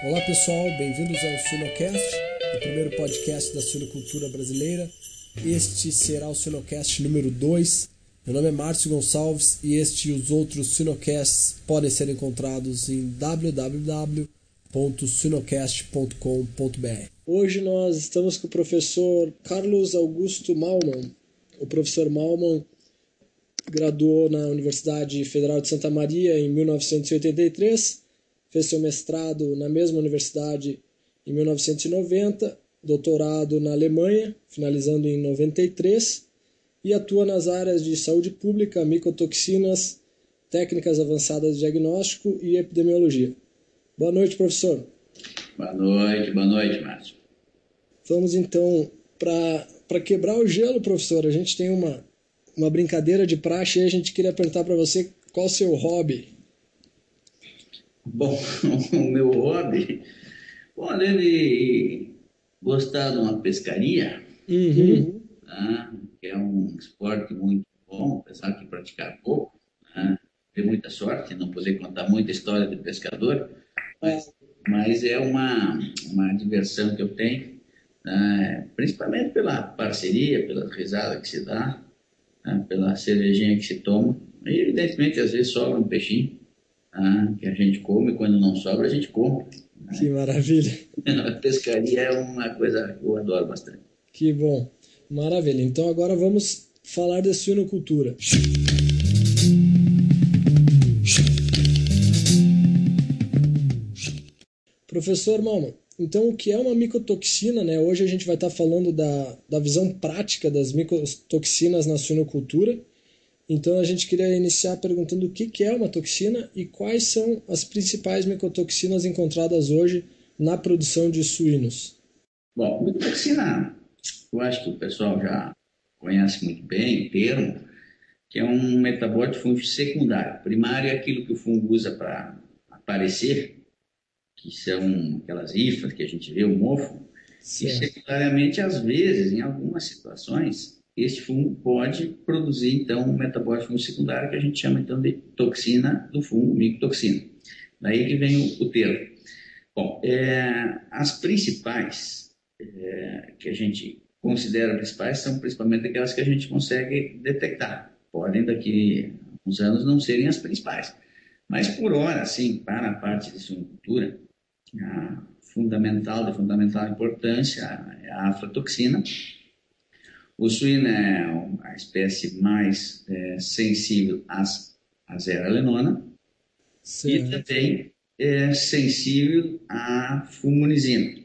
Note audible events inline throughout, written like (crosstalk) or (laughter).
Olá pessoal, bem-vindos ao Sinocast, o primeiro podcast da suinocultura brasileira. Este será o Sinocast número 2. Meu nome é Márcio Gonçalves e este e os outros Sinocasts podem ser encontrados em www.sinocast.com.br. Hoje nós estamos com o professor Carlos Augusto Malman. O professor Malman graduou na Universidade Federal de Santa Maria em 1983 fez seu mestrado na mesma universidade em 1990, doutorado na Alemanha, finalizando em 93, e atua nas áreas de saúde pública, micotoxinas, técnicas avançadas de diagnóstico e epidemiologia. Boa noite, professor. Boa noite, boa noite, Márcio. Vamos então para quebrar o gelo, professor. A gente tem uma, uma brincadeira de praxe e a gente queria perguntar para você qual o seu hobby. Bom, (laughs) o meu hobby, além de gostar de uma pescaria, uhum. tá? que é um esporte muito bom, apesar de praticar pouco, tá? ter muita sorte, não poder contar muita história de pescador, mas, mas é uma, uma diversão que eu tenho, tá? principalmente pela parceria, pela risada que se dá, tá? pela cervejinha que se toma, e evidentemente às vezes sobra um peixinho, ah, que a gente come, quando não sobra, a gente come. Que maravilha. (laughs) A pescaria é uma coisa que eu adoro bastante. Que bom. Maravilha. Então agora vamos falar da suinocultura. Professor Malman, então o que é uma micotoxina? Né? Hoje a gente vai estar falando da, da visão prática das micotoxinas na suinocultura. Então a gente queria iniciar perguntando o que é uma toxina e quais são as principais micotoxinas encontradas hoje na produção de suínos. Bom, micotoxina, eu acho que o pessoal já conhece muito bem o termo, que é um metabólito fungo secundário. Primário é aquilo que o fungo usa para aparecer, que são aquelas hifas que a gente vê, o mofo, certo. e secundariamente, às vezes, em algumas situações, este fungo pode produzir, então, um metabólito fungo secundário que a gente chama, então, de toxina do fungo, micotoxina. Daí que vem o, o termo. Bom, é, as principais é, que a gente considera principais são principalmente aquelas que a gente consegue detectar. Podem, daqui a uns anos, não serem as principais. Mas, por hora, sim, para a parte de suinocultura, a fundamental, de fundamental importância é a aflatoxina, o suíno é a espécie mais é, sensível às, à zeralenona e também é sensível à fulminizina.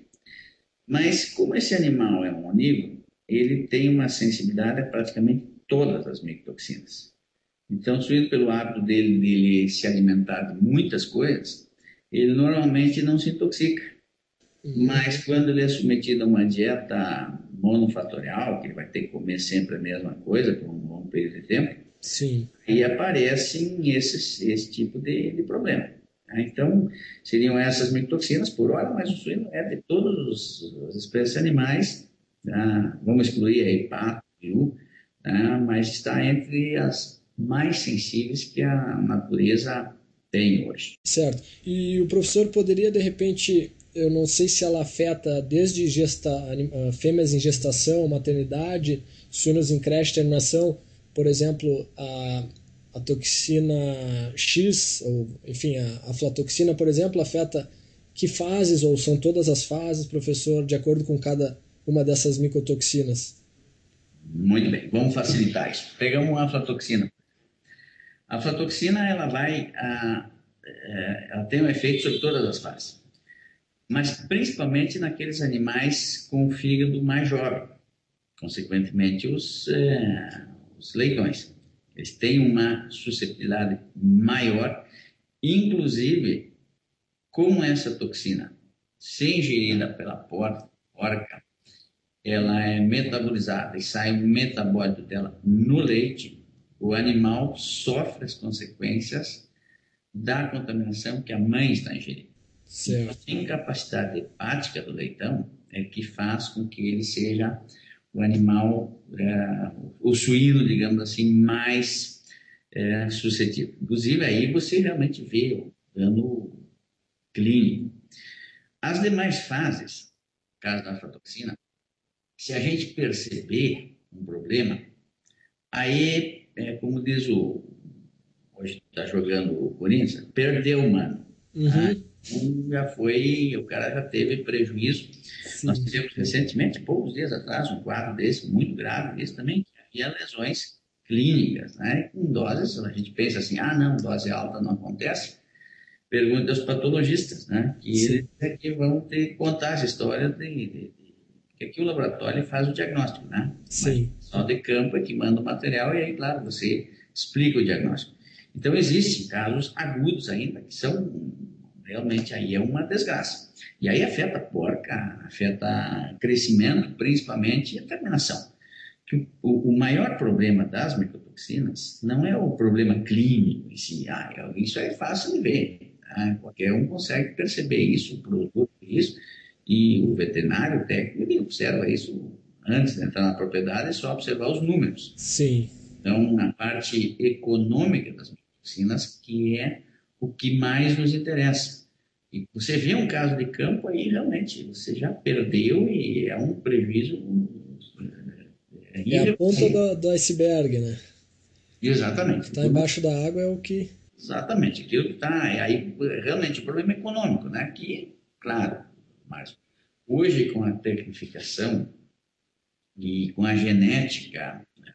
Mas como esse animal é um onívoro, ele tem uma sensibilidade a praticamente todas as micotoxinas. Então, o suíno, pelo hábito dele, dele se alimentar de muitas coisas, ele normalmente não se intoxica. Uhum. Mas quando ele é submetido a uma dieta monofatorial, que ele vai ter que comer sempre a mesma coisa por um longo período de tempo, Sim. aí aparecem esses, esse tipo de, de problema. Né? Então, seriam essas micotoxinas por hora, mas o suíno é de todas as espécies animais, tá? vamos excluir aí pato, peru, tá? mas está entre as mais sensíveis que a natureza tem hoje. Certo. E o professor poderia, de repente, eu não sei se ela afeta desde gesta, ah, fêmeas em gestação, maternidade, suínos em creche, terminação, por exemplo, a, a toxina X, ou enfim, a aflatoxina, por exemplo, afeta que fases, ou são todas as fases, professor, de acordo com cada uma dessas micotoxinas? Muito bem, vamos facilitar isso. Pegamos a aflatoxina. A aflatoxina, ela vai, a, ah, eh, ela tem um efeito sobre todas as fases mas principalmente naqueles animais com fígado mais jovem, consequentemente os, é, os leitões. Eles têm uma suscetibilidade maior, inclusive, como essa toxina, se ingerida pela porca, ela é metabolizada e sai o metabólito dela no leite, o animal sofre as consequências da contaminação que a mãe está ingerindo. Certo. A incapacidade hepática do leitão é que faz com que ele seja o animal, é, o suíno, digamos assim, mais é, suscetível. Inclusive, aí você realmente vê o dano clínico. As demais fases, no caso da aflatoxina, se a gente perceber um problema, aí, é, como diz o. Hoje está jogando o Corinthians, perdeu, mano. Uhum. Né? Já foi, o cara já teve prejuízo. Sim. Nós tivemos recentemente, poucos dias atrás, um quadro desse, muito grave, desse também, que havia lesões clínicas, né? Com doses, a gente pensa assim, ah, não, dose alta não acontece. Pergunta aos patologistas, né? Que Sim. eles é que vão ter que contar essa história de, de, de que aqui o laboratório faz o diagnóstico, né? Sim. Mas só de campo é que manda o material e aí, claro, você explica o diagnóstico. Então, existem casos agudos ainda que são realmente aí é uma desgraça. E aí afeta a porca, afeta crescimento, principalmente, e a terminação. Que o, o, maior problema das micotoxinas não é o problema clínico em si. Ah, isso é fácil de ver. Tá? Qualquer um consegue perceber isso, o produtor isso, e o veterinário, o técnico, ele observa isso antes de entrar na propriedade, é só observar os números. Sim. Então, a parte econômica das micotoxinas, que é o que mais nos interessa. E você vê um caso de campo aí, realmente, você já perdeu e é um prejuízo. É, é a ponta do, do iceberg, né? Exatamente. Está embaixo da água é o que. Exatamente, aquilo que está. Aí, realmente, o problema econômico, né? Que, claro, mas hoje com a tecnificação e com a genética, né,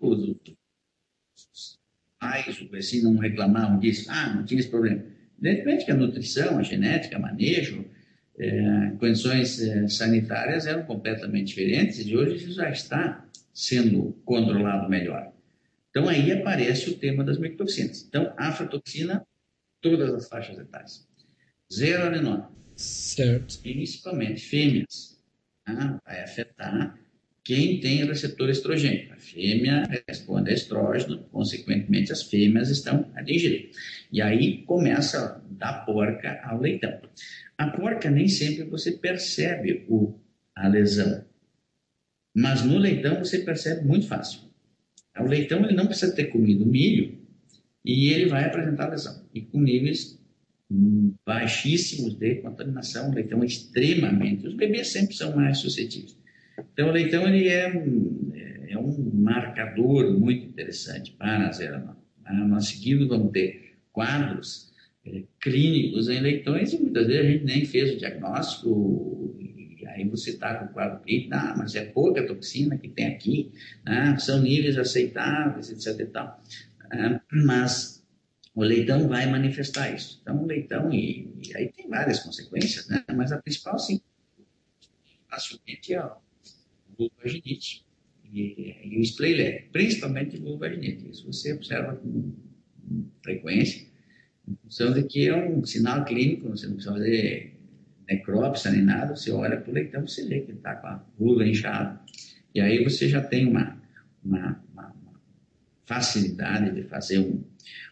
os pais, assim, não reclamavam disso, ah, não tinha esse problema. Evidentemente que a nutrição, a genética, manejo, é, condições é, sanitárias eram completamente diferentes e hoje isso já está sendo controlado melhor. Então aí aparece o tema das micotoxinas. Então, aflatoxina, todas as faixas etárias. Zero adenoma. Certo. Principalmente fêmeas. Tá? Vai afetar quem tem receptor estrogênico. A fêmea responde a estrógeno, consequentemente as fêmeas estão atingidas. E aí começa da porca ao leitão. A porca nem sempre você percebe o, a lesão, mas no leitão você percebe muito fácil. O leitão ele não precisa ter comido milho e ele vai apresentar lesão, e com níveis baixíssimos de contaminação, o leitão é extremamente, os bebês sempre são mais suscetíveis. Então, o leitão ele é, um, é um marcador muito interessante para a zeranose. Nós seguindo vamos ter quadros é, clínicos em leitões e muitas vezes a gente nem fez o diagnóstico e aí você está com o quadro clínico, ah, mas é pouca toxina que tem aqui, né? são níveis aceitáveis, etc e tal. Ah, mas o leitão vai manifestar isso. Então, o leitão, e, e aí tem várias consequências, né? mas a principal, sim, facilmente é vulvaginite e, e o splaylet, principalmente vulvaginite. Isso você observa com frequência, em função de que é um sinal clínico, você não precisa fazer necrópsia nem nada, você olha para o leitão, você vê que está com a vulva inchada, e aí você já tem uma, uma, uma, uma facilidade de fazer um,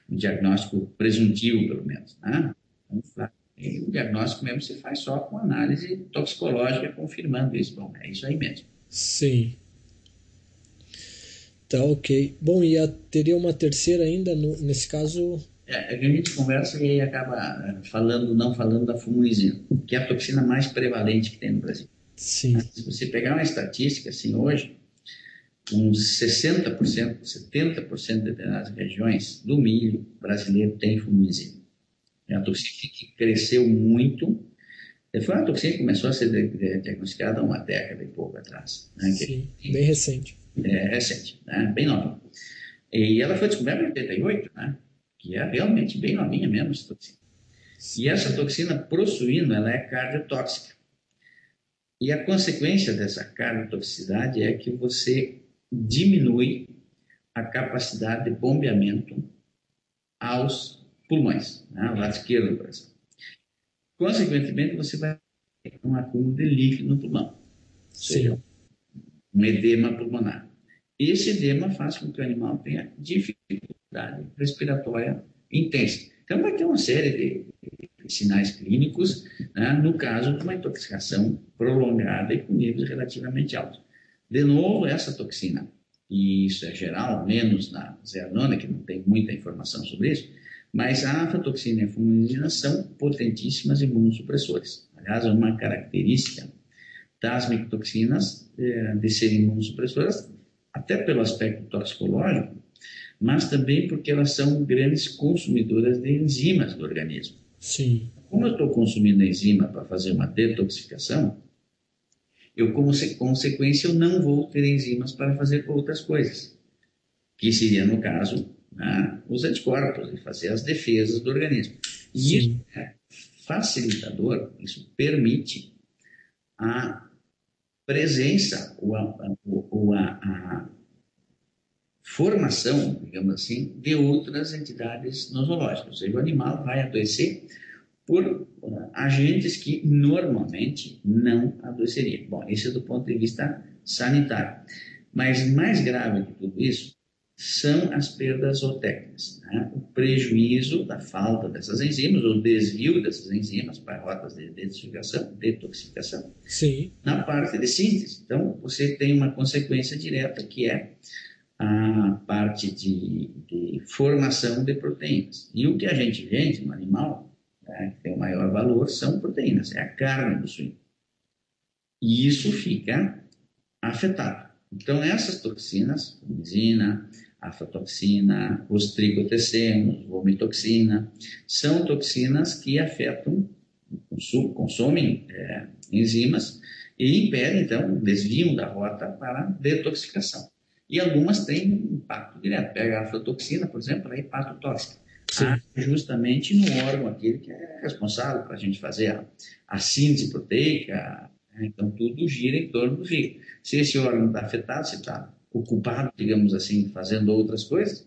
um, diagnóstico presuntivo, pelo menos. Né? Então, e o diagnóstico mesmo você faz só com análise toxicológica confirmando isso. Bom, é isso aí mesmo. Sim. Tá ok. Bom, e a, teria uma terceira ainda, no, nesse caso. É, é, a gente conversa e acaba é, falando, não falando da fumulizina, que é a toxina mais prevalente que tem no Brasil. Sim. Se você pegar uma estatística, assim, hoje, uns 60%, 70% de determinadas regiões do milho brasileiro tem fumulizina. É uma toxina que cresceu muito foi uma toxina que começou a ser diagnosticada há uma década e pouco atrás. Né? Sim, que, bem recente. É recente, né? bem nova. E ela foi descoberta em 88, né? que é realmente bem novinha mesmo essa toxina. Sim. E essa toxina prossuíno, ela é cardiotóxica. E a consequência dessa cardiotoxicidade é que você diminui a capacidade de bombeamento aos pulmões, né? o lado esquerdo do coração. Consequentemente, você vai ter um acúmulo de líquido no pulmão, seja, um edema pulmonar. Esse edema faz com que o animal tenha dificuldade respiratória intensa. Então, vai ter uma série de sinais clínicos né, no caso de uma intoxicação prolongada e com níveis relativamente altos. De novo, essa toxina, e isso é geral, menos na zeanona, que não tem muita informação sobre isso, mas a aflatoxina e a fumulizina são potentíssimas imunossupressores. Aliás, é uma característica das micotoxinas é, de serem imunossupressoras, até pelo aspecto toxicológico, mas também porque elas são grandes consumidoras de enzimas do organismo. Sim. Como eu estou consumindo enzima para fazer uma detoxificação, eu, como consequência, eu não vou ter enzimas para fazer outras coisas, que seria, no caso, né, os anticorpos e fazer as defesas do organismo. E Sim. isso é facilitador, isso permite a presença ou a, ou a, a formação, digamos assim, de outras entidades nosológicas. Ou seja, o animal vai adoecer por uh, agentes que normalmente não adoeceriam. Bom, isso é do ponto de vista sanitário. Mas mais grave que tudo isso são as perdas zootécnicas, né? o prejuízo da falta dessas enzimas, o desvio dessas enzimas para rotas de detoxificação, detoxificação Sim. na parte de síntese. Então, você tem uma consequência direta que é a parte de, de formação de proteínas. E o que a gente vende no animal né, que tem o maior valor são proteínas, é a carne do suíno. E isso fica afetado. Então, essas toxinas, benzina, aflatoxina, os tricotecenos, vomitoxina, são toxinas que afetam, consomem é, enzimas e impedem, então, o desvio da rota para detoxificação. E algumas têm impacto direto. Pega a aflatoxina, por exemplo, ela é hepatotóxica ah, justamente no órgão aquele que é responsável para a gente fazer a, a síntese proteica. Né? Então, tudo gira em torno do fígado. Se esse órgão está afetado, se está ocupado, digamos assim, fazendo outras coisas,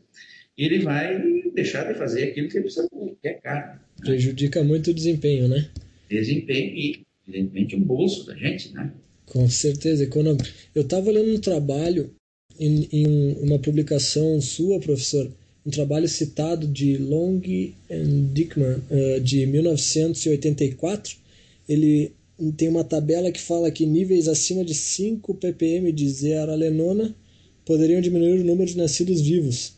ele vai deixar de fazer aquilo que ele precisa fazer, que é carne. Prejudica muito o desempenho, né? Desempenho e, evidentemente, o bolso da gente, né? Com certeza, econômico. Eu estava lendo um trabalho em, em uma publicação sua, professor, um trabalho citado de Long and Dickman, uh, de 1984. Ele tem uma tabela que fala que níveis acima de 5 ppm de zearalenona poderiam diminuir o número de nascidos vivos.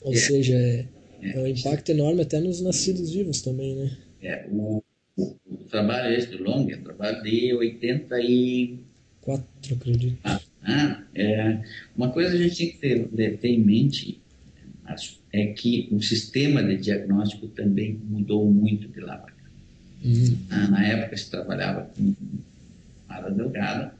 Ou é. seja, é, é, um impacto enorme até nos nascidos vivos também, né? É, o, o, o trabalho esse do Long é um trabalho de 84, acredito. Ah, ah, é, uma coisa a gente tem que ter, ter em mente é que o sistema de diagnóstico também mudou muito de lá para cá. Uhum. Na época se trabalhava com área delgada,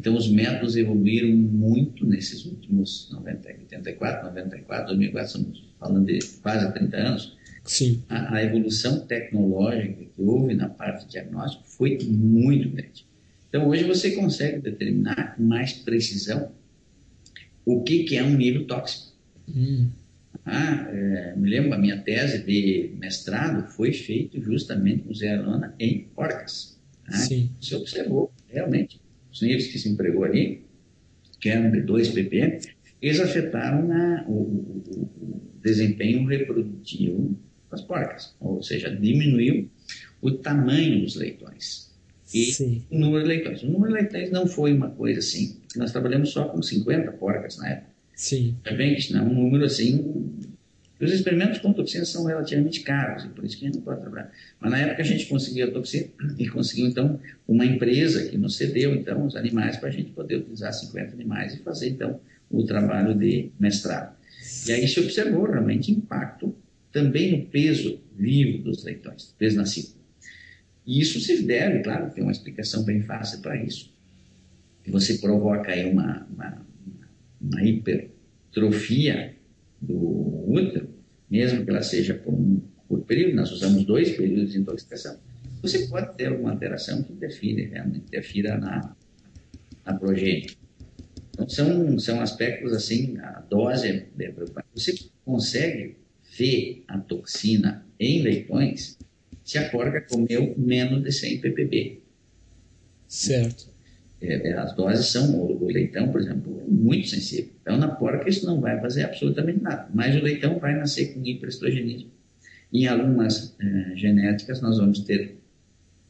então os métodos evoluíram muito nesses últimos 90, 84, 94, 2004, estamos falando de quase 30 anos. Sim. A, a evolução tecnológica que houve na parte de diagnóstico foi muito grande. Então hoje você consegue determinar com mais precisão o que, que é um nível tóxico. Hum. Ah, é, me lembro, a minha tese de mestrado foi feita justamente com zeolona em porcas. Ah, Sim. Você observou, realmente, os níveis que se empregou ali, que eram de 2 ppm, eles afetaram na, o, o, o, desempenho reprodutivo das porcas, ou seja, diminuiu o tamanho dos leitões e Sim. o número de leitões. O número de leitões não foi uma coisa assim, nós trabalhamos só com 50 porcas na época. Sim. Bem que não é um número assim. Os experimentos com toxinas são relativamente caros, e por isso que a gente não pode trabalhar. Mas na época a gente conseguiu a toxina e conseguiu, então, uma empresa que nos cedeu, então, os animais para a gente poder utilizar 50 animais e fazer, então, o trabalho de mestrado. E aí se observou realmente impacto também no peso vivo dos leitões, peso nascido. E isso se deve, claro, tem uma explicação bem fácil para isso. Você provoca aí uma, uma uma hipertrofia do útero, mesmo que ela seja por um por período, nós usamos dois períodos de intoxicação, você pode ter alguma alteração que defira, realmente defira na, na progênie. Então, são, são aspectos assim, a dose é preocupante. Você consegue ver a toxina em leitões se a porca comeu menos de 100 ppb. Certo. É, é, as doses são, o, leitão, por exemplo, muito sensível. Então, na porca, isso não vai fazer absolutamente nada. Mas o leitão vai nascer com hiperestrogenismo. Em algumas é, genéticas, nós vamos ter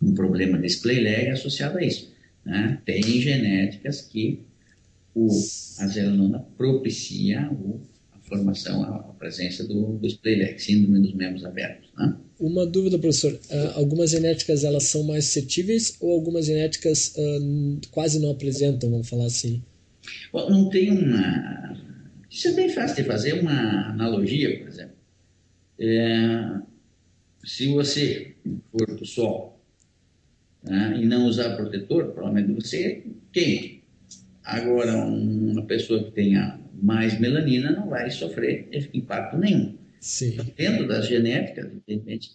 um problema de splayleg associado a isso. Né? Tem genéticas que o, a zelanona propicia o, formação, a, a presença do, do splayleg, síndrome dos membros abertos. Né? Uma dúvida, professor. Uh, algumas genéticas elas são mais suscetíveis ou algumas genéticas uh, quase não apresentam, vamos falar assim? Bom, não tem uma. Isso é bem fácil de fazer uma analogia, por exemplo. É... Se você for para o sol né, e não usar protetor, provavelmente você queima. Agora, uma pessoa que tenha mais melanina não vai sofrer impacto nenhum. Sim. Dentro das genéticas, evidentemente,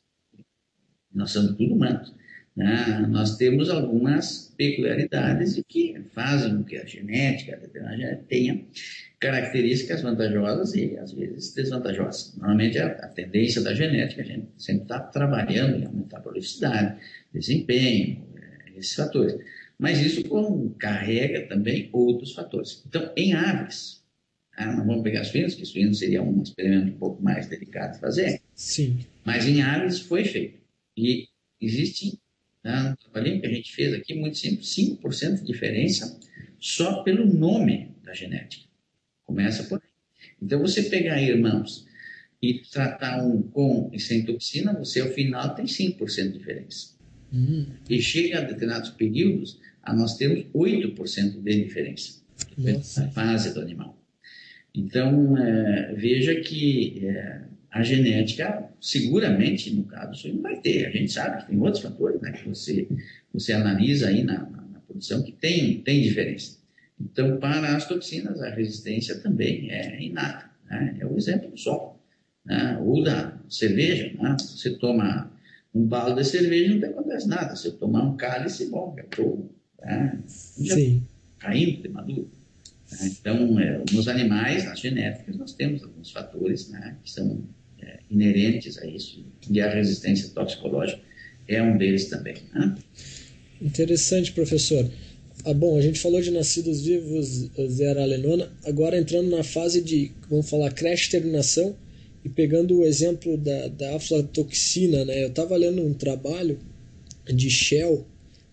nós somos tudo humanos. Né? Nós temos algumas peculiaridades que fazem com que a genética tenha características vantajosas e, às vezes, desvantajosas. Normalmente, a, a tendência da genética, a gente sempre está trabalhando em aumentar a velocidade, desempenho, é, esses fatores. Mas isso carrega também outros fatores. Então, em aves, ah, não vamos pegar suínos, que suínos seria um experimento um pouco mais delicado de fazer. Sim. Mas em aves foi feito. E existe tá, um trabalhinho que a gente fez aqui, muito simples, 5% de diferença só pelo nome da genética. Começa por aí. Então, você pegar irmãos e tratar um com e sem toxina, você ao final tem 5% de diferença. Uhum. E chega a determinados períodos, a nós temos 8% de diferença. Nossa. Na fase do animal. Então, é, veja que é, a genética, seguramente, no caso, não vai ter. A gente sabe que tem outros fatores né, que você, você analisa aí na, na, na produção que tem, tem diferença. Então, para as toxinas, a resistência também é inata. Né? É o exemplo do sol. Né? Ou da cerveja. Né? Você toma um balde de cerveja, não acontece nada. Se eu tomar um cálice, bom, eu estou né? caindo de maduro. Né? Então, é, nos animais, nas genéticas, nós temos alguns fatores né, que são é, inerentes a isso, e a resistência toxicológica é um deles também. Né? Interessante, professor. Ah, bom, a gente falou de nascidos vivos zero alenona, agora entrando na fase de, vamos falar, creche terminação e pegando o exemplo da, da aflatoxina, né? Eu estava lendo um trabalho de Shell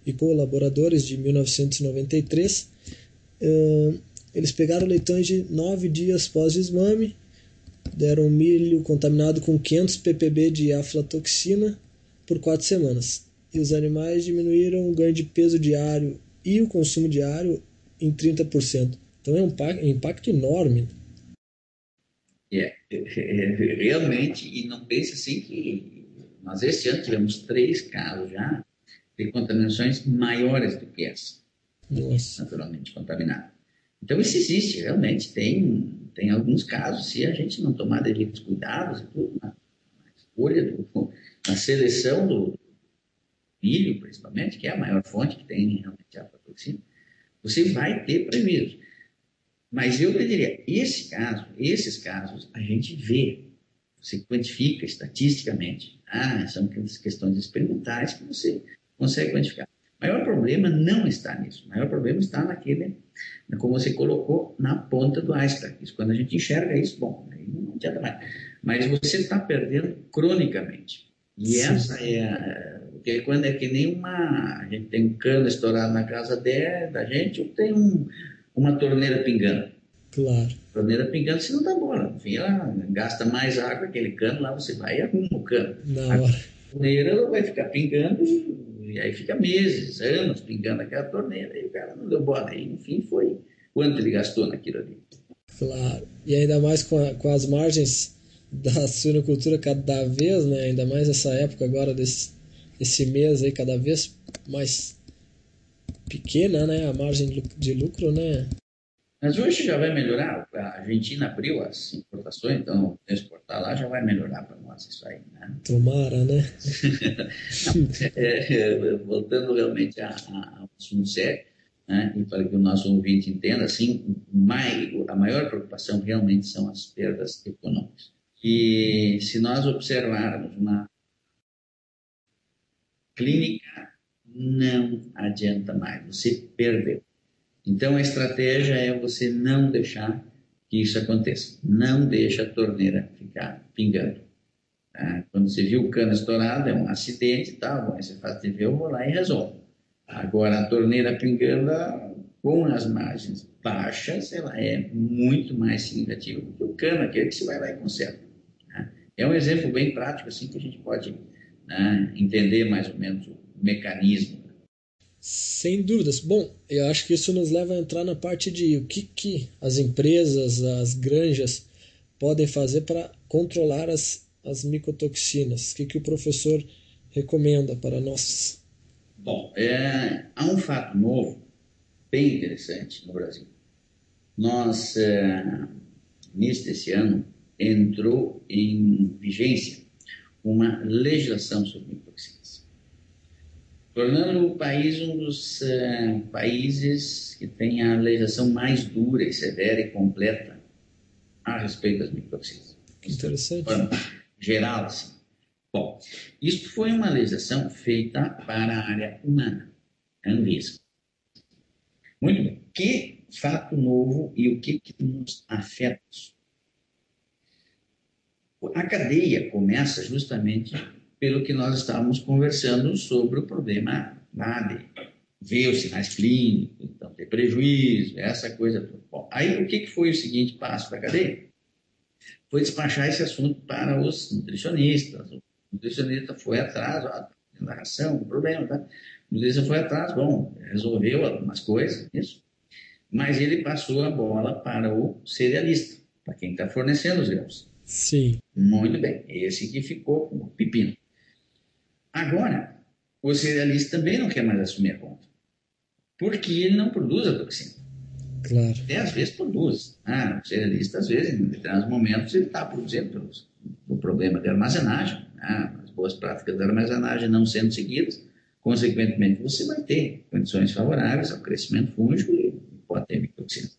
e colaboradores de 1993, uh, eles pegaram leitões de 9 dias pós-desmame, deram milho contaminado com 500 ppb de aflatoxina por 4 semanas. E os animais diminuíram o ganho de peso diário e o consumo diário em 30%. Então é um impacto enorme. É, é, é, realmente, e não pense assim que nós esse ano tivemos três casos já de contaminações maiores do que essa. Nossa. Naturalmente contaminada. Então, isso existe, realmente. Tem, tem alguns casos, se a gente não tomar devidos cuidados e tudo, na, na escolha, do, (laughs) na seleção do milho, principalmente, que é a maior fonte que tem realmente a aflatoxina, você vai ter prejuízo. Mas eu diria, esse caso, esses casos, a gente vê, você quantifica estatisticamente. Ah, são questões experimentais que você consegue quantificar. O maior problema não está nisso. O maior problema está naquele, como você colocou, na ponta do iceberg. Isso, quando a gente enxerga isso, bom, aí não adianta mais. Mas você está perdendo cronicamente. E Sim. essa é a, porque quando é que nem uma. A gente tem um cano estourado na casa de, da gente, ou tem um, uma torneira pingando. Claro. Torneira pingando, você não dá bola. Enfim, ela gasta mais água, aquele cano, lá você vai e arruma o cano. Na hora. A torneira ela vai ficar pingando e aí fica meses, anos pingando aquela torneira, e o cara não deu bola. E, enfim, foi quanto ele gastou naquilo ali. Claro, e ainda mais com, a, com as margens (laughs) da suinocultura cada vez, né? ainda mais essa época agora desse esse mês aí cada vez mais pequena, né? A margem de lucro, né? Mas hoje já vai melhorar. A Argentina abriu as importações, então exportar lá já vai melhorar para nós isso aí, né? Tomara, né? Não, (laughs) é, é, voltando realmente ao assunto sério, né? E para que o nosso ouvinte entenda, assim, mais, a maior preocupação realmente são as perdas econômicas. E se nós observarmos uma clínica, não adianta mais, você perdeu. Então a estratégia é você não deixar que isso aconteça. Não deixa a torneira ficar pingando. Tá? Quando você viu o cano estourado, é um acidente, tá bom, aí você faz TV, eu vou lá e resolvo. Agora a torneira pingando com as margens baixas, ela é muito mais significativa do que o cano aquele que você vai lá e conserta. Tá? É um exemplo bem prático assim que a gente pode né? entender mais ou menos o mecanismo. Sem dúvidas. Bom, eu acho que isso nos leva a entrar na parte de o que, que as empresas, as granjas podem fazer para controlar as, as micotoxinas. O que, que o professor recomenda para nós? Bom, é, há um fato novo, bem interessante no Brasil. Nós, é, neste desse ano, entrou em vigência uma legislação sobre micotoxinas, tornando o país um dos é, países que tem a legislação mais dura e severa e completa a respeito das micotoxinas. Interessante. Geral, assim. Bom, isso foi uma legislação feita para a área humana, Anvisa. Muito bem. Que fato novo e o que, que nos afeta? A cadeia começa justamente pelo que nós estávamos conversando sobre o problema de ver os sinais clínicos, então ter prejuízo, essa coisa toda. Bom, aí o que, que foi o seguinte passo da cadeia? Foi despachar esse assunto para os nutricionistas. O nutricionista foi atrás, ó, na ração, um problema, tá? O nutricionista foi atrás, bom, resolveu algumas coisas, isso. Mas ele passou a bola para o cerealista, para quem está fornecendo os grãos. Sim. Muito bem. Esse que ficou com o pepino. Agora, o cerealista também não quer mais assumir a conta. Porque ele não produz a toxina. Claro. Até às vezes produz. Ah, o cerealista, às vezes, em determinados momentos, ele está produzindo o problema de armazenagem. Ah, as boas práticas de armazenagem não sendo seguidas, consequentemente, você vai ter condições favoráveis ao crescimento fúngico e pode ter micotoxina.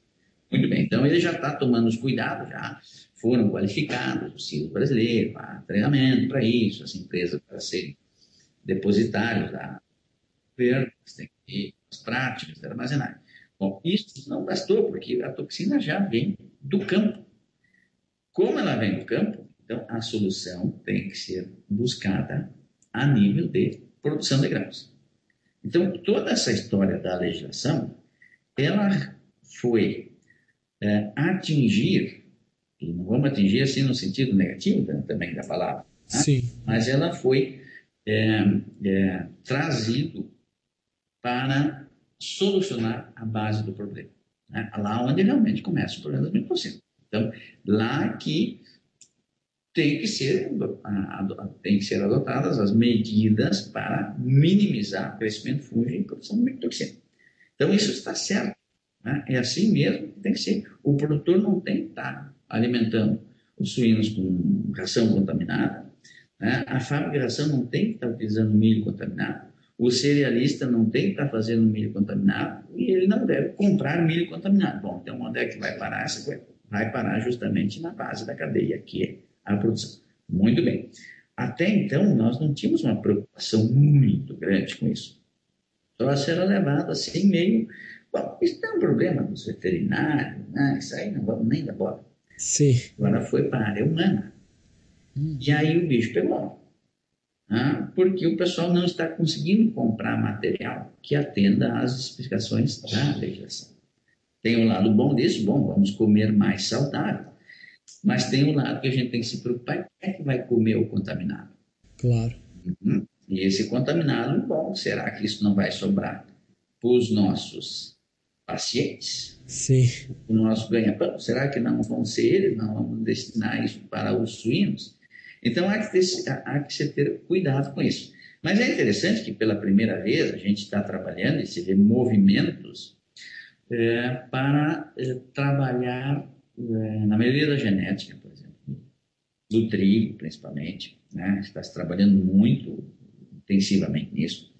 Muito bem, então ele já está tomando os cuidados, já foram qualificados, o CIO brasileiro, há treinamento para isso, as empresas para serem depositários da governo, tem que ter as práticas de armazenagem. Bom, isso não bastou, porque a toxina já vem do campo. Como ela vem do campo, então a solução tem que ser buscada a nível de produção de grãos. Então, toda essa história da legislação, ela foi é, atingir, e não vamos atingir assim no sentido negativo também da palavra, né? Mas ela foi é, é, trazido para solucionar a base do problema. Né? Lá onde realmente começa o problema das microcinas. Então, lá que tem que ser tem que ser adotadas as medidas para minimizar o crescimento fúngico e produção de micotoxina. Então, isso está certo. Né? É assim mesmo que tem que ser. O produtor não tem que estar alimentando os suínos com ração contaminada. Né? A ração não tem que estar utilizando milho contaminado. O cerealista não tem que estar fazendo milho contaminado e ele não deve comprar milho contaminado. Bom, então onde é que vai parar essa coisa? Vai parar justamente na base da cadeia, que é a produção. Muito bem. Até então, nós não tínhamos uma preocupação muito grande com isso. Só era levado assim, meio. Bom, isso é um problema dos veterinários, né? isso aí não vamos nem dar bola. Sim. Agora foi para a área humana. Hum. E aí o bicho pegou né? porque o pessoal não está conseguindo comprar material que atenda às especificações da legislação. Tem o um lado bom disso, bom, vamos comer mais saudável, mas tem um lado que a gente tem que se preocupar, quem é que vai comer o contaminado? Claro. Uhum. E esse contaminado, bom, será que isso não vai sobrar para os nossos pacientes? Sim. O nosso ganha-pão? Será que não vão ser eles? Não vamos destinar isso para os suínos? Então há que, ter, há que ter cuidado com isso. Mas é interessante que pela primeira vez a gente está trabalhando e se vê movimentos é, para é, trabalhar é, na melhoria da genética, por exemplo, do trigo principalmente, né? está se trabalhando muito intensivamente nisso.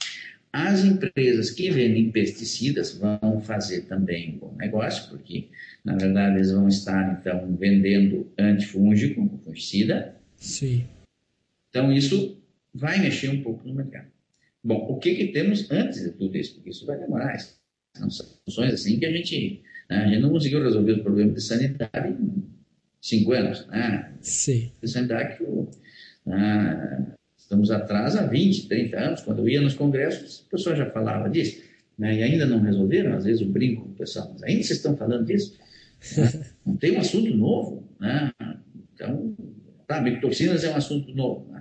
As empresas que vendem pesticidas vão fazer também um bom negócio, porque, na verdade, eles vão estar, então, vendendo antifúngico, fungicida, Sim. Então, isso vai mexer um pouco no mercado. Bom, o que, que temos antes de tudo isso? Porque isso vai demorar. São soluções assim que a gente, né, a gente não conseguiu resolver os problemas de sanidade em cinco anos. Né? Sim. De sanidade que né, estamos atrás há 20, 30 anos. Quando eu ia nos congressos, o pessoal já falava disso. Né, e ainda não resolveram. Às vezes eu brinco com o pessoal, mas ainda vocês estão falando disso? (laughs) não tem um assunto novo. Né? Então, Tá, micotoxinas é um assunto novo,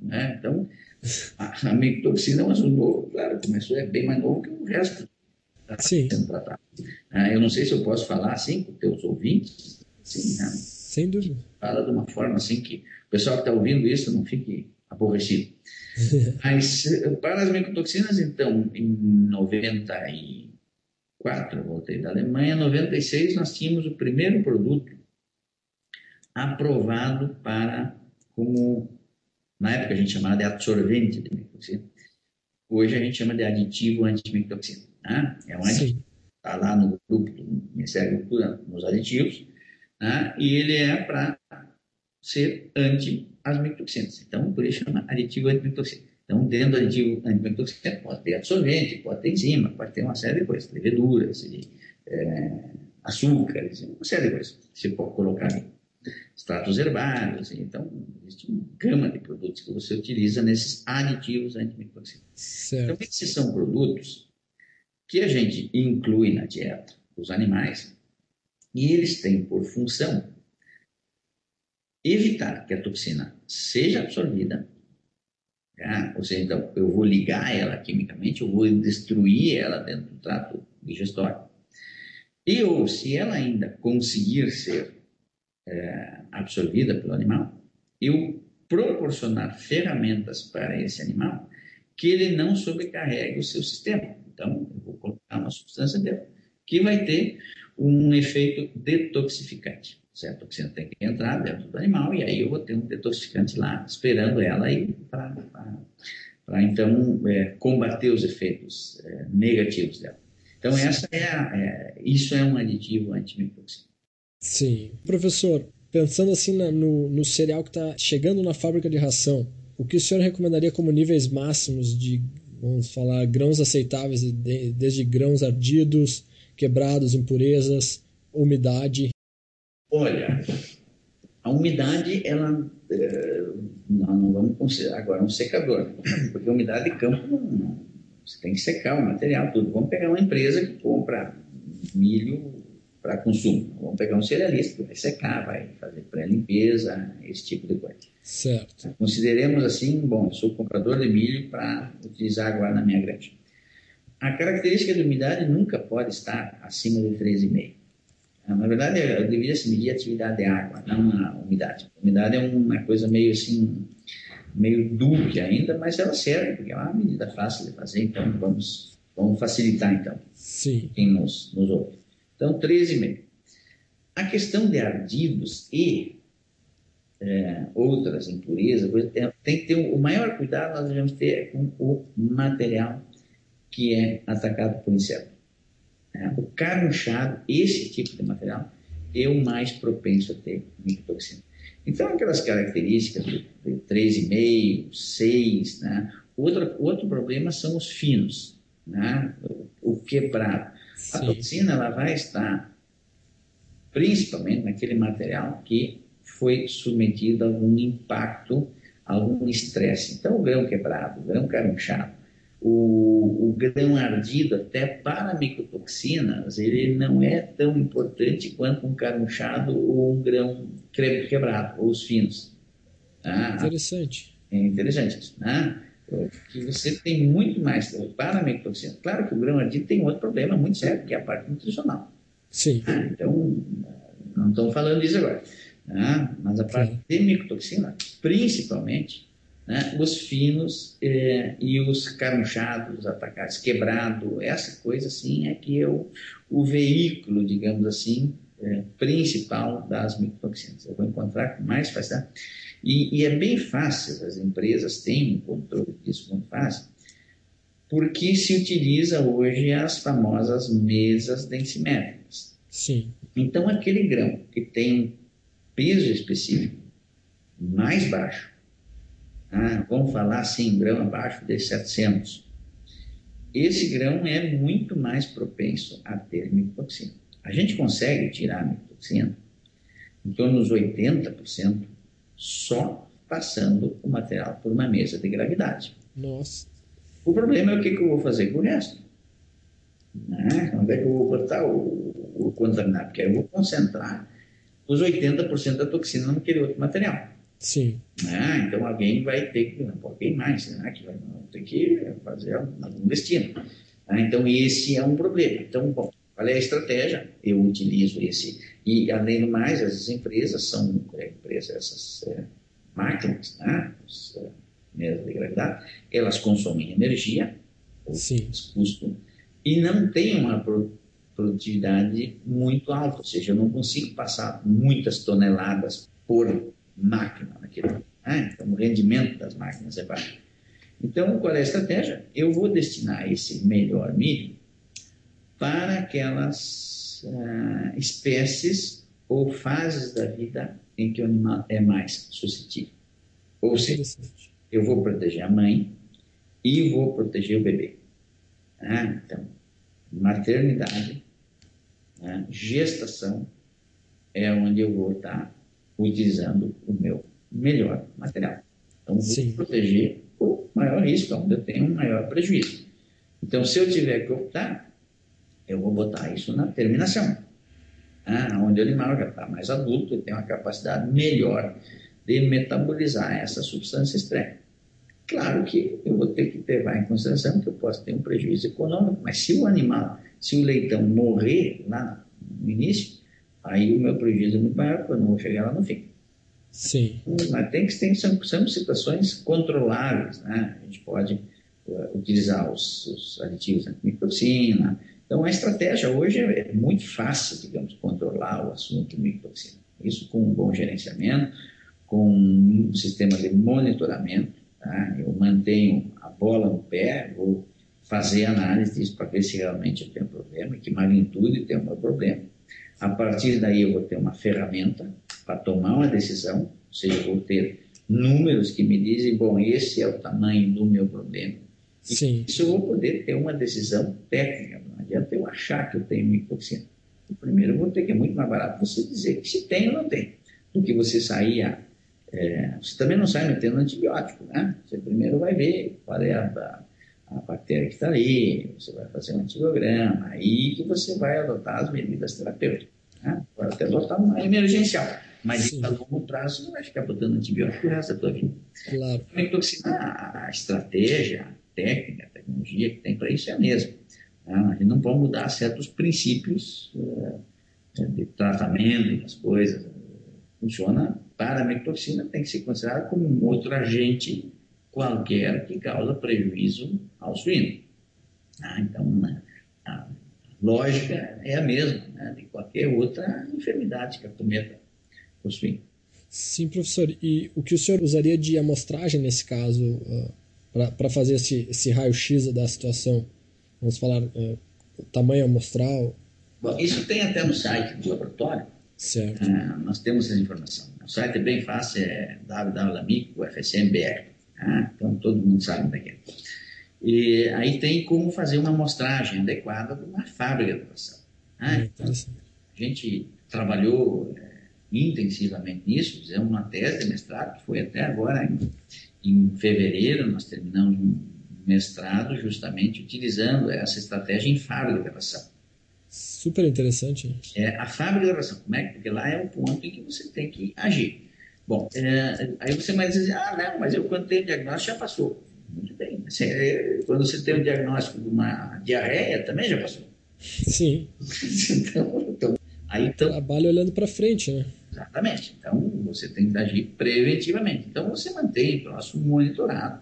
né? Então, A, a micotoxina é um assunto novo, claro, começou é bem mais novo que o resto Sim. sendo tratado. Ah, eu não sei se eu posso falar assim com teus ouvintes, assim, né? Sem dúvida. Fala de uma forma assim que o pessoal que está ouvindo isso não fique aborrecido. (laughs) Mas para as micotoxinas, então, em 94, eu voltei da Alemanha, em 96 nós tínhamos o primeiro produto aprovado para, como na época a gente chamava de absorvente de micotoxina, hoje a gente chama de aditivo antimicotoxina. Né? É um aditivo, está lá no grupo do Ministério da Agricultura, nos aditivos, né? e ele é para ser anti as micotoxinas. Então, por isso chama aditivo antimicotoxina. Então, dentro do aditivo antimicotoxina, pode ter absorvente, pode ter enzima, pode ter uma série de coisas, leveduras, é, açúcares, uma série de coisas. Você pode colocar ali extratos herbários. Então, existe uma gama de produtos que você utiliza nesses aditivos antimicotoxinas. Então, esses são produtos que a gente inclui na dieta dos animais e eles têm por função evitar que a toxina seja absorvida, tá? ou seja, então, eu vou ligar ela quimicamente, eu vou destruir ela dentro do trato digestório. E ou se ela ainda conseguir ser é, absorvida pelo animal, eu proporcionar ferramentas para esse animal que ele não sobrecarregue o seu sistema. Então, eu vou colocar uma substância dentro que vai ter um efeito detoxificante. Certo? A toxina tem que entrar dentro do animal e aí eu vou ter um detoxificante lá esperando ela aí para então é, combater os efeitos é, negativos dela. Então essa é, a, é, isso é um aditivo antimicrobiano. Sim. Professor, pensando assim na, no, no cereal que está chegando na fábrica de ração, o que o senhor recomendaria como níveis máximos de, vamos falar, grãos aceitáveis, desde grãos ardidos, quebrados, impurezas, umidade? Olha, a umidade, ela. É, não, não vamos considerar agora um secador, porque a umidade de campo não, não, você tem que secar o material, tudo. Vamos pegar uma empresa que compra milho para consumo. Vamos pegar um cerealista que vai secar, vai fazer pré-limpeza, esse tipo de coisa. Certo. Consideremos assim, bom, eu sou comprador de milho para utilizar agora na minha granja. A característica da umidade nunca pode estar acima de 13,5. Na verdade, deveria se medir a atividade de água, não a umidade. A umidade é uma coisa meio assim, meio dúbia ainda, mas ela serve, porque é uma medida fácil de fazer, então vamos, vamos facilitar então. Sim. Quem nos, nos ouve. Então, 13,5. A questão de ardidos e é, outras impurezas, tem que ter o maior cuidado nós devemos ter com o material que é atacado por inseto. É, o carunchado, esse tipo de material, é o mais propenso a ter micotoxina. Então, aquelas características de, de 3,5, 6, né? Outro, outro problema são os finos, né? o quebrado. Sim. A toxina ela vai estar principalmente naquele material que foi submetido a algum impacto, algum estresse. Então, o grão quebrado, o grão carunchado, o, o grão ardido, até para micotoxinas, ele não é tão importante quanto um carunchado ou um grão quebrado, ou os finos. Tá? Interessante. É interessante. Né? Que você tem muito mais para a micotoxina. Claro que o grão ardido tem outro problema muito sério, que é a parte nutricional. Sim. Ah, então, não estamos falando disso agora. Né? Mas a parte Sim. de micotoxina, principalmente, né? os finos eh, e os carunchados, atacados, quebrado, essa coisa assim é que é o, o veículo, digamos assim, eh, principal das micotoxinas. Eu vou encontrar com mais facilidade. E, e, é bem fácil, as empresas têm um controle disso muito fácil, porque se utiliza hoje as famosas mesas densimétricas. Sim. Então, aquele grão que tem peso específico mais baixo, ah, vamos falar assim, grão abaixo de 700, esse grão é muito mais propenso a ter micotoxina. A gente consegue tirar a micotoxina em torno dos 80% só passando o material por uma mesa de gravidade. Nossa. O problema é o que, que eu vou fazer com o resto. Né? Onde é que eu vou botar o, o contaminado? Porque eu vou concentrar os 80% da toxina naquele outro material. Sim. Né? Então alguém vai ter que, não pode mais, né? que vai ter que fazer algum destino. Né? Então esse é um problema. Então, bom, qual é a estratégia? Eu utilizo esse. E além do mais, as empresas são é, empresas, essas é, máquinas, né? As, é, mesas de gravidade, elas consomem energia, Sim. custo, e não têm uma produtividade muito alta, ou seja, eu não consigo passar muitas toneladas por máquina naquilo. Né? Então, o rendimento das máquinas é baixo. Então, qual é a estratégia? Eu vou destinar esse melhor milho para aquelas uh, espécies ou fases da vida em que o animal é mais suscetível. Ou seja, eu vou proteger a mãe e vou proteger o bebê. Ah, então, maternidade, né, gestação é onde eu vou estar utilizando o meu melhor material. Então, vou Sim. proteger o maior risco, onde eu tenho um maior prejuízo. Então, se eu tiver que optar, eu vou botar isso na terminação, ah, onde o animal já está mais adulto e tem uma capacidade melhor de metabolizar essa substância estranha. Claro que eu vou ter que levar em consideração que eu posso ter um prejuízo econômico, mas se o animal, se o leitão morrer lá no início, aí o meu prejuízo é muito maior, porque eu não vou chegar lá no fim. Sim. Mas tem que ter, são, são situações controláveis, né? A gente pode uh, utilizar os, os aditivos antimicrotoxina. Então, a estratégia hoje é, é muito fácil, digamos, controlar o assunto microtoxina. Isso com um bom gerenciamento, com um sistema de monitoramento, Tá? Eu mantenho a bola no pé, vou fazer análise disso para ver se realmente eu tenho problema, que magnitude tem o meu problema. A partir daí eu vou ter uma ferramenta para tomar uma decisão, ou seja, eu vou ter números que me dizem, bom, esse é o tamanho do meu problema. Sim. Isso eu vou poder ter uma decisão técnica, não adianta eu achar que eu tenho micotoxina. Primeiro eu vou ter que é muito mais barato você dizer que se tem ou não tem, do que você sair a é, você também não sai metendo antibiótico, né? Você primeiro vai ver qual é a, a bactéria que está ali, você vai fazer um antibiograma, aí que você vai adotar as medidas terapêuticas. Né? Pode até adotar uma emergencial, mas Sim. a longo prazo você não vai ficar botando antibiótico o resto da tua vida. Claro. A, a estratégia, a técnica, a tecnologia que tem para isso é a mesma. Né? A gente não pode mudar certos princípios uh, de tratamento das coisas. Funciona para a mictoxina tem que ser considerada como um outro agente qualquer que causa prejuízo ao suíno. Ah, então, a lógica é a mesma né, de qualquer outra enfermidade que acometa o suíno. Sim, professor. E o que o senhor usaria de amostragem nesse caso uh, para fazer esse, esse raio-x da situação? Vamos falar uh, tamanho amostral? Bom, isso tem até no site do laboratório. Certo. Uh, nós temos essa informação. O site é bem fácil, é www.amico.fsmbr. Tá? Então todo mundo sabe onde é que é. E aí tem como fazer uma amostragem adequada de uma fábrica de ração. Tá? Então, a gente trabalhou é, intensivamente nisso, fizemos uma tese de mestrado, que foi até agora, em, em fevereiro, nós terminamos um mestrado justamente utilizando essa estratégia em fábrica de ração. Super interessante. É, a fábrica de ração, como é? Porque lá é o ponto em que você tem que agir. Bom, é, aí você vai dizer, ah, não, mas eu quando tenho diagnóstico já passou. Muito bem. Você, quando você tem o diagnóstico de uma diarreia, também já passou. Sim. (laughs) então, então, aí, então, Trabalho olhando para frente, né? Exatamente. Então, você tem que agir preventivamente. Então, você mantém o próximo monitorado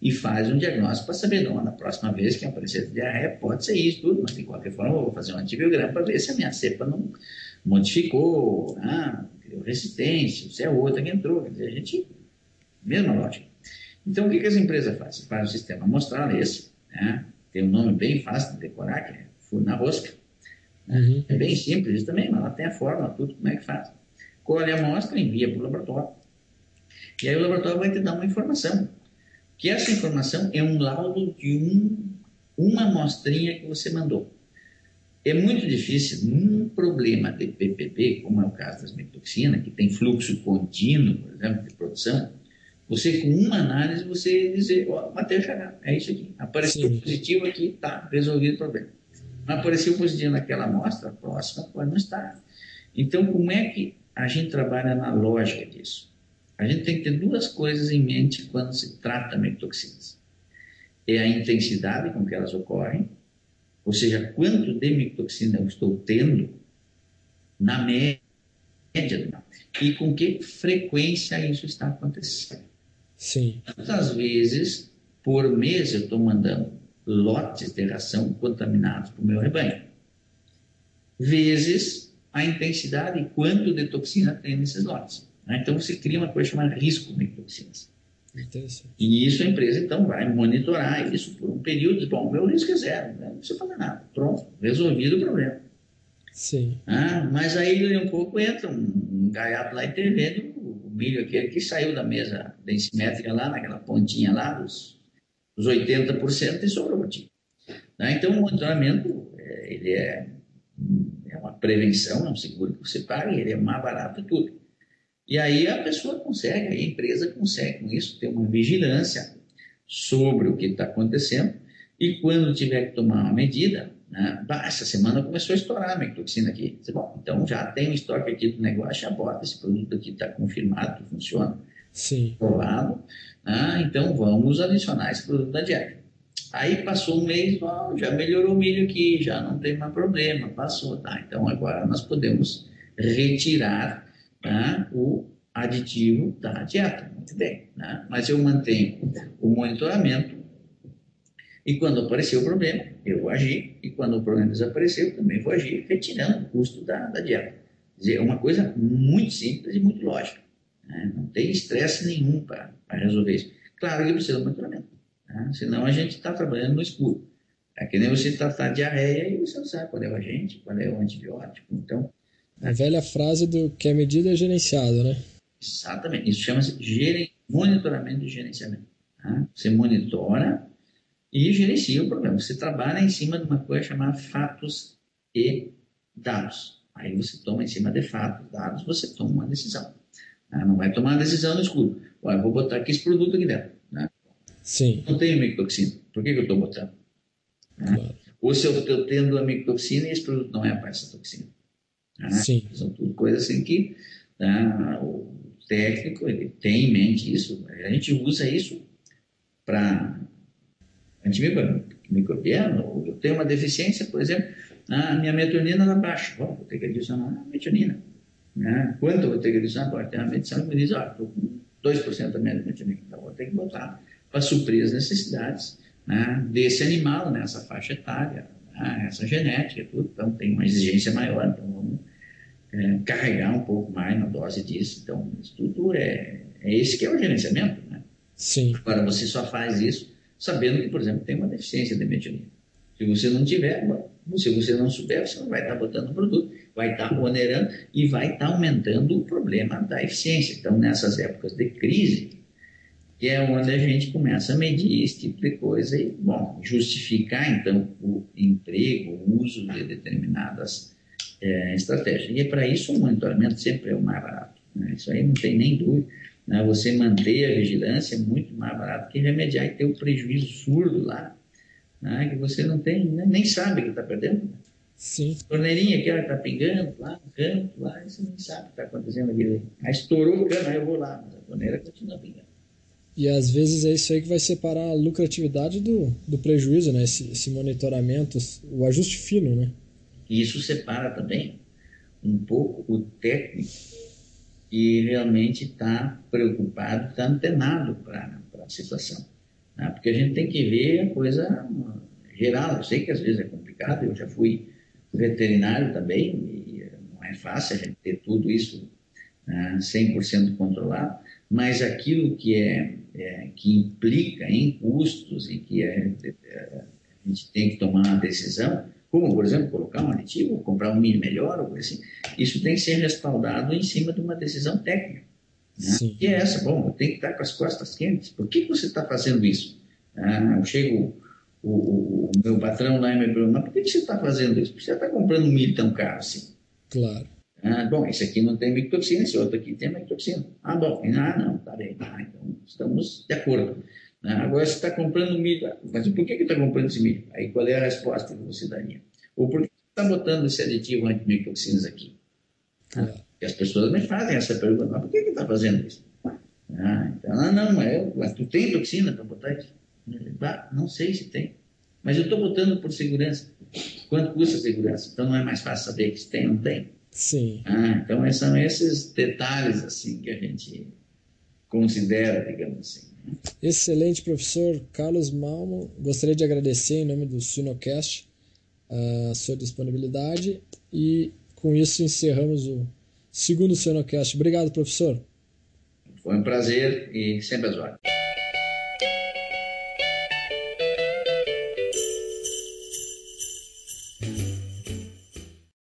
e faz um diagnóstico para saber, não, na próxima vez que aparecer diarreia, pode ser isso, tudo, mas de qualquer forma eu vou fazer um antibiograma para ver se a minha cepa não modificou, ah, criou resistência, se é outra que entrou, quer dizer, a gente, mesma lógica. Então, o que, que as empresas fazem? Faz um sistema amostral esse, né? tem um nome bem fácil de decorar, que é furo na rosca, uhum. é bem simples isso também, mas ela tem a forma, tudo, como é que faz. Colhe a amostra, envia para o laboratório, e aí o laboratório vai te dar uma informação, que essa informação é um laudo de um, uma amostrinha que você mandou. É muito difícil, num problema de PPP, como é o caso das metoxinas, que tem fluxo contínuo, por exemplo, de produção, você com uma análise, você dizer, ó, oh, chegar, é isso aqui. Apareceu Sim. positivo aqui, tá, resolvido o problema. Não apareceu positivo naquela amostra, próxima pode não estar. Então, como é que a gente trabalha na lógica disso? A gente tem que ter duas coisas em mente quando se trata de micotoxinas. É a intensidade com que elas ocorrem, ou seja, quanto de micotoxina eu estou tendo na média e com que frequência isso está acontecendo. Sim. Quantas vezes por mês eu estou mandando lotes de ração contaminados para o meu rebanho? Vezes a intensidade e quanto de toxina tem nesses lotes. Né? Então você cria uma coisa chamada risco de toxinas. E isso a empresa então vai monitorar isso por um período. Bom, meu risco é zero, né? não precisa fazer nada. Pronto, resolvido o problema. Sim. Ah, mas aí um pouco entra um gaiato lá intervendo o milho aquele que saiu da mesa densimétrica lá, naquela pontinha lá, os, os 80% e sobrou ti. Tá? Então o monitoramento é, ele é, prevenção, é um seguro que você paga, ele é mais barato que tudo. E aí a pessoa consegue, a empresa consegue com isso ter uma vigilância sobre o que está acontecendo e quando tiver que tomar uma medida, né? essa semana começou a estourar a mectoxina aqui. Disse, bom, então já tem um estoque aqui do negócio, já bota, esse produto aqui está confirmado funciona, Sim. provado, né? então vamos adicionar esse produto da dieta. Aí passou um mês, oh, já melhorou o milho aqui, já não tem mais problema, passou, tá? Então agora nós podemos retirar tá? o aditivo da dieta, muito bem, né? mas eu mantenho o monitoramento e quando apareceu o problema, eu vou agir. E quando o problema desapareceu, também vou agir, retirando o custo da, da dieta. É uma coisa muito simples e muito lógica. Né? Não tem estresse nenhum para resolver isso. Claro que precisa de monitoramento. Né? Senão a gente está trabalhando no escuro. É que nem você tratar diarreia e você não sabe qual é o agente, qual é o antibiótico. Então, a velha frase do que a medida é gerenciada, né? Exatamente. Isso chama-se monitoramento de gerenciamento. Tá? Você monitora e gerencia o problema. Você trabalha em cima de uma coisa chamada fatos e dados. Aí você toma em cima de fatos, dados, você toma uma decisão. Né? Não vai tomar uma decisão no escuro. Olha, vou botar aqui esse produto aqui dentro. Sim. Não tenho micotoxina. Por que, que eu estou botando? Né? Claro. Ou se eu estou tendo a micotoxina e esse produto não é a dessa toxina. Né? Sim. São tudo coisas assim que né, o técnico ele tem em mente isso. A gente usa isso para antimicrobiano, eu tenho uma deficiência, por exemplo, a minha metionina está baixa, Bom, vou ter que adicionar a metionina. Né? Quanto eu vou ter que adicionar? Pode ter uma medição que me diz, ó, estou com 2% a menos de metionina, então vou ter que botar para suprir as necessidades né, desse animal nessa faixa etária, né, essa genética, tudo. Então tem uma exigência maior, então vamos é, carregar um pouco mais na dose disso. Então, isso tudo é, é esse que é o gerenciamento. Né? Sim. Agora, você só faz isso sabendo que, por exemplo, tem uma deficiência de metionina. Se você não tiver, se você não souber, você não vai estar botando o produto, vai estar onerando e vai estar aumentando o problema da eficiência. Então, nessas épocas de crise, que é onde a gente começa a medir esse tipo de coisa e, bom, justificar, então, o emprego, o uso de determinadas é, estratégias. E é para isso o monitoramento sempre é o mais barato. Né? Isso aí não tem nem dúvida. Né? Você manter a vigilância é muito mais barato que remediar e ter o um prejuízo surdo lá, né? que você não tem, né? nem sabe que está perdendo. Sim. Torneirinha que está pingando lá no canto, lá, você nem sabe o que está acontecendo aqui. Aí estourou o cano, aí eu vou lá, mas a torneira continua pingando. E às vezes é isso aí que vai separar a lucratividade do, do prejuízo, né? Esse, esse monitoramento, o ajuste fino, né? Isso separa também um pouco o técnico que realmente está preocupado, está antenado para a situação. Né? Porque a gente tem que ver a coisa geral. Eu sei que às vezes é complicado, eu já fui veterinário também, e não é fácil a gente ter tudo isso né, 100% controlado, mas aquilo que, é, é, que implica em custos e que é, a gente tem que tomar uma decisão, como, por exemplo, colocar um aditivo, comprar um milho melhor, ou assim, isso tem que ser respaldado em cima de uma decisão técnica. Né? Que é essa, bom, tenho que estar com as costas quentes. Por que, que você está fazendo isso? Ah, chego, o, o, o, meu patrão lá e me pergunta, mas por que, que você está fazendo isso? Por que você está comprando um milho tão caro assim? Claro. Ah, bom, esse aqui não tem micotoxina, esse outro aqui tem micotoxina. Ah, bom, ah, não, tá bem, ah, então estamos de acordo. Ah, agora você está comprando milho, mas por que está comprando esse milho? Aí qual é a resposta que você daria? Ou por que está botando esse aditivo antimicotoxinas aqui? Ah, e as pessoas me fazem essa pergunta, mas por que está fazendo isso? Ah, então, ah, não, é, mas tu tem toxina para botar isso? Ah, não sei se tem. Mas eu estou botando por segurança. Quanto custa a segurança? Então não é mais fácil saber que se tem ou não tem? Sim. Ah, então são esses detalhes assim que a gente considera, digamos assim. Né? Excelente, professor Carlos Malmo. Gostaria de agradecer em nome do Sinocast a sua disponibilidade e com isso encerramos o segundo Sinocast. Obrigado, professor. Foi um prazer e sempre às ordens.